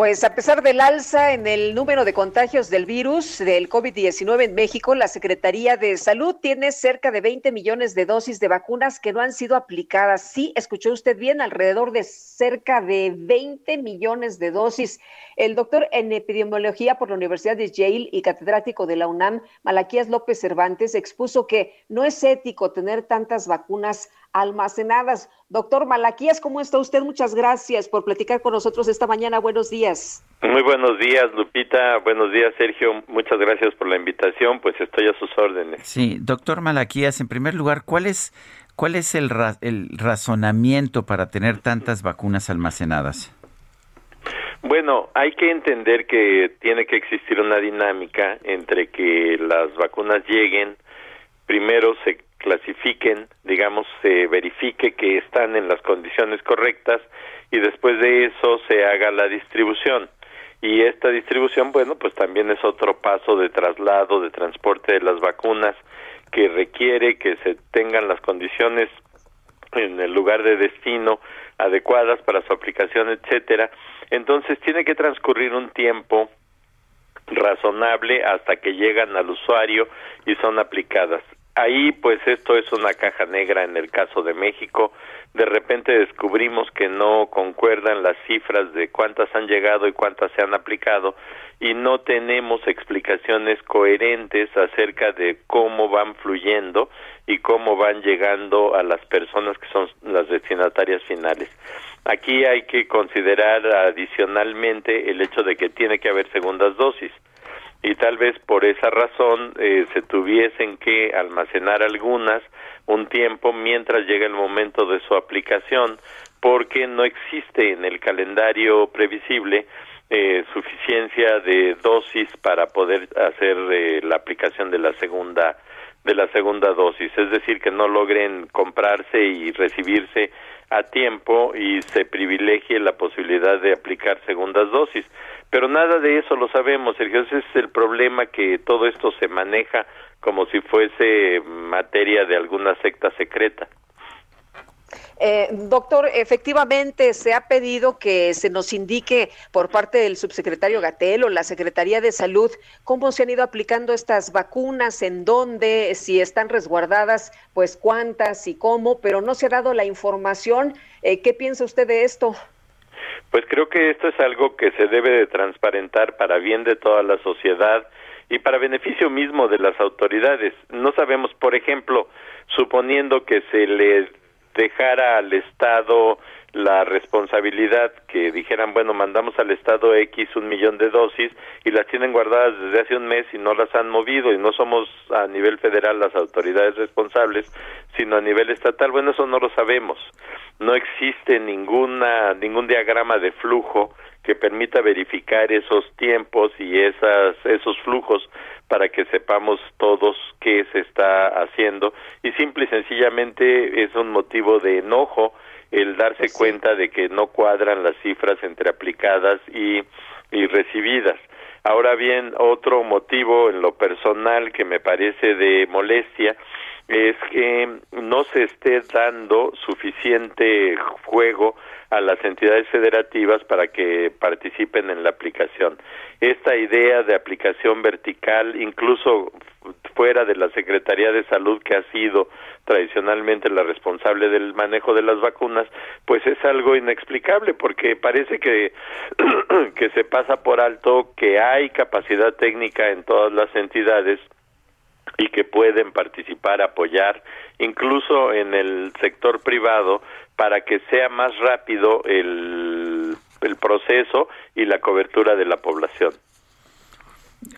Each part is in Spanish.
Pues a pesar del alza en el número de contagios del virus del COVID-19 en México, la Secretaría de Salud tiene cerca de 20 millones de dosis de vacunas que no han sido aplicadas. Sí, escuchó usted bien, alrededor de cerca de 20 millones de dosis. El doctor en epidemiología por la Universidad de Yale y catedrático de la UNAM, Malaquías López Cervantes, expuso que no es ético tener tantas vacunas almacenadas. Doctor Malaquías, ¿cómo está usted? Muchas gracias por platicar con nosotros esta mañana. Buenos días. Muy buenos días, Lupita. Buenos días, Sergio. Muchas gracias por la invitación. Pues estoy a sus órdenes. Sí, doctor Malaquías, en primer lugar, ¿cuál es, cuál es el, ra el razonamiento para tener tantas vacunas almacenadas? Bueno, hay que entender que tiene que existir una dinámica entre que las vacunas lleguen, primero se clasifiquen, digamos, se verifique que están en las condiciones correctas y después de eso se haga la distribución. Y esta distribución, bueno, pues también es otro paso de traslado, de transporte de las vacunas que requiere que se tengan las condiciones en el lugar de destino adecuadas para su aplicación, etcétera. Entonces tiene que transcurrir un tiempo razonable hasta que llegan al usuario y son aplicadas. Ahí pues esto es una caja negra en el caso de México. De repente descubrimos que no concuerdan las cifras de cuántas han llegado y cuántas se han aplicado y no tenemos explicaciones coherentes acerca de cómo van fluyendo y cómo van llegando a las personas que son las destinatarias finales. Aquí hay que considerar adicionalmente el hecho de que tiene que haber segundas dosis y tal vez por esa razón eh, se tuviesen que almacenar algunas un tiempo mientras llega el momento de su aplicación porque no existe en el calendario previsible eh, suficiencia de dosis para poder hacer eh, la aplicación de la segunda de la segunda dosis, es decir, que no logren comprarse y recibirse a tiempo y se privilegie la posibilidad de aplicar segundas dosis. Pero nada de eso lo sabemos, Sergio. Ese es el problema que todo esto se maneja como si fuese materia de alguna secta secreta. Eh, doctor, efectivamente se ha pedido que se nos indique por parte del subsecretario Gatel o la Secretaría de Salud cómo se han ido aplicando estas vacunas, en dónde, si están resguardadas, pues cuántas y cómo, pero no se ha dado la información. Eh, ¿Qué piensa usted de esto? Pues creo que esto es algo que se debe de transparentar para bien de toda la sociedad y para beneficio mismo de las autoridades. No sabemos, por ejemplo, suponiendo que se le dejara al Estado la responsabilidad que dijeran, bueno, mandamos al Estado X un millón de dosis y las tienen guardadas desde hace un mes y no las han movido y no somos a nivel federal las autoridades responsables, sino a nivel estatal. Bueno, eso no lo sabemos. No existe ninguna ningún diagrama de flujo que permita verificar esos tiempos y esas esos flujos para que sepamos todos qué se está haciendo y simple y sencillamente es un motivo de enojo el darse cuenta de que no cuadran las cifras entre aplicadas y, y recibidas. Ahora bien, otro motivo en lo personal que me parece de molestia es que no se esté dando suficiente juego a las entidades federativas para que participen en la aplicación. Esta idea de aplicación vertical, incluso fuera de la Secretaría de Salud, que ha sido tradicionalmente la responsable del manejo de las vacunas, pues es algo inexplicable porque parece que, que se pasa por alto que hay capacidad técnica en todas las entidades y que pueden participar, apoyar, incluso en el sector privado, para que sea más rápido el, el proceso y la cobertura de la población.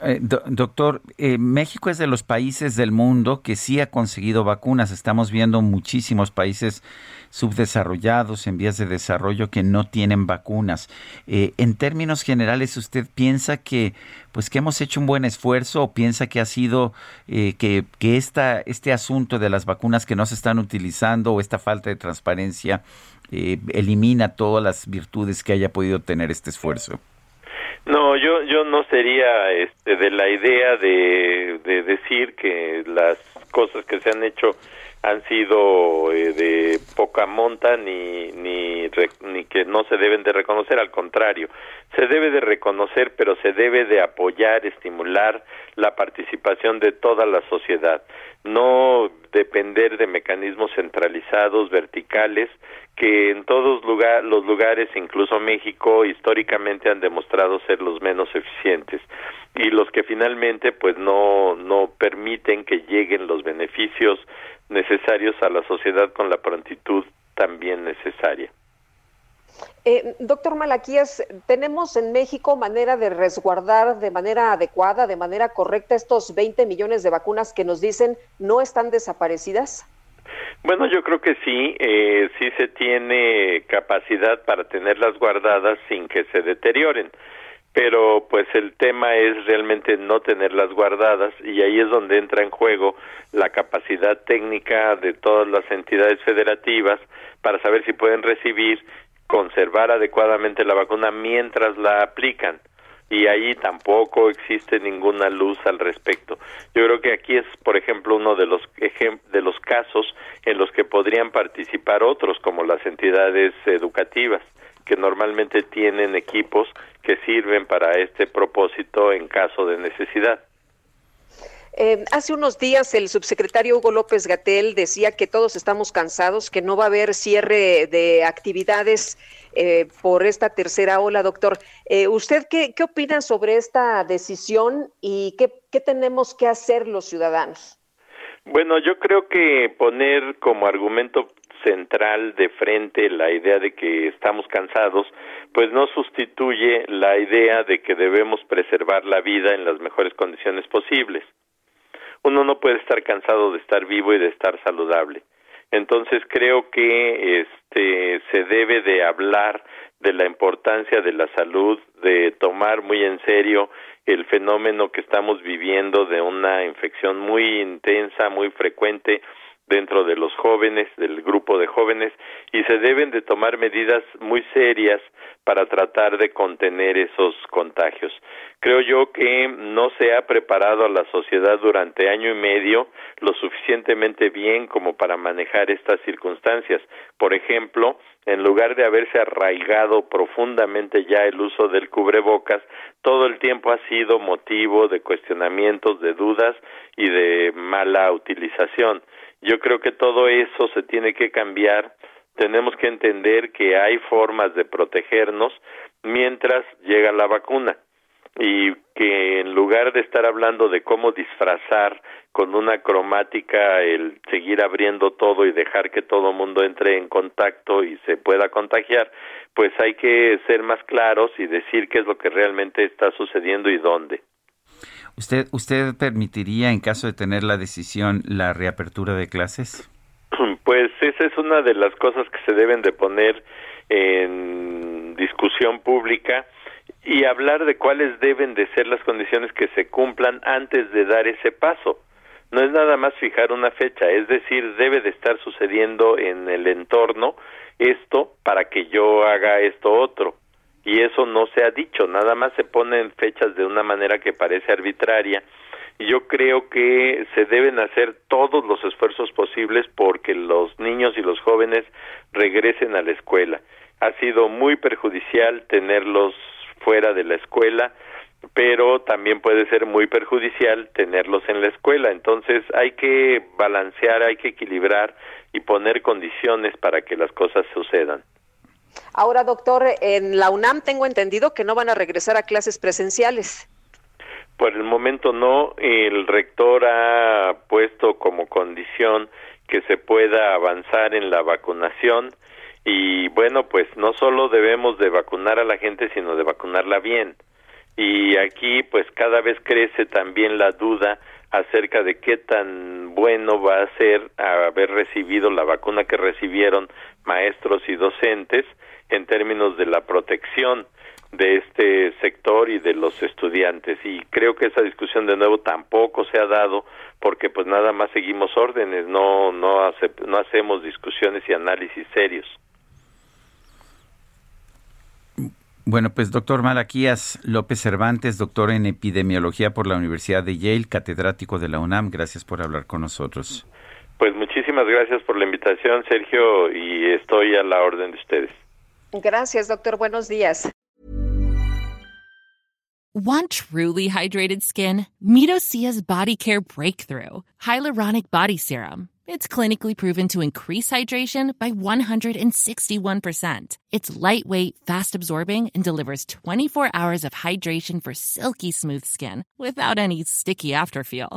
Eh, doctor, eh, México es de los países del mundo que sí ha conseguido vacunas. Estamos viendo muchísimos países subdesarrollados, en vías de desarrollo, que no tienen vacunas. Eh, en términos generales, ¿usted piensa que, pues, que hemos hecho un buen esfuerzo o piensa que ha sido que, que esta, este asunto de las vacunas que no se están utilizando o esta falta de transparencia elimina todas las virtudes que haya podido tener este esfuerzo? No, yo yo no sería este, de la idea de, de decir que las cosas que se han hecho han sido eh, de poca monta ni, ni, ni que no se deben de reconocer, al contrario, se debe de reconocer, pero se debe de apoyar, estimular la participación de toda la sociedad, no depender de mecanismos centralizados, verticales, que en todos los lugares, incluso México, históricamente han demostrado ser los menos eficientes y los que finalmente pues no no permiten que lleguen los beneficios necesarios a la sociedad con la prontitud también necesaria. Eh, doctor Malaquías, ¿tenemos en México manera de resguardar de manera adecuada, de manera correcta estos 20 millones de vacunas que nos dicen no están desaparecidas? Bueno, yo creo que sí, eh, sí se tiene capacidad para tenerlas guardadas sin que se deterioren, pero pues el tema es realmente no tenerlas guardadas y ahí es donde entra en juego la capacidad técnica de todas las entidades federativas para saber si pueden recibir, conservar adecuadamente la vacuna mientras la aplican y ahí tampoco existe ninguna luz al respecto. Yo creo que aquí es, por ejemplo, uno de los de los casos en los que podrían participar otros, como las entidades educativas, que normalmente tienen equipos que sirven para este propósito en caso de necesidad. Eh, hace unos días el subsecretario Hugo López Gatel decía que todos estamos cansados, que no va a haber cierre de actividades eh, por esta tercera ola, doctor. Eh, ¿Usted qué, qué opina sobre esta decisión y qué, qué tenemos que hacer los ciudadanos? Bueno, yo creo que poner como argumento central de frente la idea de que estamos cansados, pues no sustituye la idea de que debemos preservar la vida en las mejores condiciones posibles uno no puede estar cansado de estar vivo y de estar saludable. Entonces creo que este se debe de hablar de la importancia de la salud, de tomar muy en serio el fenómeno que estamos viviendo de una infección muy intensa, muy frecuente dentro de los jóvenes, del grupo de jóvenes, y se deben de tomar medidas muy serias para tratar de contener esos contagios. Creo yo que no se ha preparado a la sociedad durante año y medio lo suficientemente bien como para manejar estas circunstancias. Por ejemplo, en lugar de haberse arraigado profundamente ya el uso del cubrebocas, todo el tiempo ha sido motivo de cuestionamientos, de dudas y de mala utilización. Yo creo que todo eso se tiene que cambiar tenemos que entender que hay formas de protegernos mientras llega la vacuna y que en lugar de estar hablando de cómo disfrazar con una cromática el seguir abriendo todo y dejar que todo mundo entre en contacto y se pueda contagiar, pues hay que ser más claros y decir qué es lo que realmente está sucediendo y dónde. ¿Usted, usted permitiría, en caso de tener la decisión, la reapertura de clases? Pues esa es una de las cosas que se deben de poner en discusión pública y hablar de cuáles deben de ser las condiciones que se cumplan antes de dar ese paso. No es nada más fijar una fecha, es decir, debe de estar sucediendo en el entorno esto para que yo haga esto otro. Y eso no se ha dicho, nada más se ponen fechas de una manera que parece arbitraria yo creo que se deben hacer todos los esfuerzos posibles porque los niños y los jóvenes regresen a la escuela. Ha sido muy perjudicial tenerlos fuera de la escuela, pero también puede ser muy perjudicial tenerlos en la escuela. Entonces hay que balancear, hay que equilibrar y poner condiciones para que las cosas sucedan. Ahora, doctor, en la UNAM tengo entendido que no van a regresar a clases presenciales. Por el momento no, el rector ha puesto como condición que se pueda avanzar en la vacunación y bueno, pues no solo debemos de vacunar a la gente, sino de vacunarla bien. y aquí pues cada vez crece también la duda acerca de qué tan bueno va a ser haber recibido la vacuna que recibieron maestros y docentes en términos de la protección de este sector y de los estudiantes y creo que esa discusión de nuevo tampoco se ha dado porque pues nada más seguimos órdenes no no no hacemos discusiones y análisis serios Bueno, pues doctor Malaquías López Cervantes, doctor en epidemiología por la Universidad de Yale, catedrático de la UNAM, gracias por hablar con nosotros. Pues muchísimas gracias por la invitación, Sergio, y estoy a la orden de ustedes. Gracias, doctor. Buenos días. Want truly hydrated skin? Midosia's Body Care Breakthrough Hyaluronic Body Serum. It's clinically proven to increase hydration by 161%. It's lightweight, fast absorbing, and delivers 24 hours of hydration for silky smooth skin without any sticky afterfeel.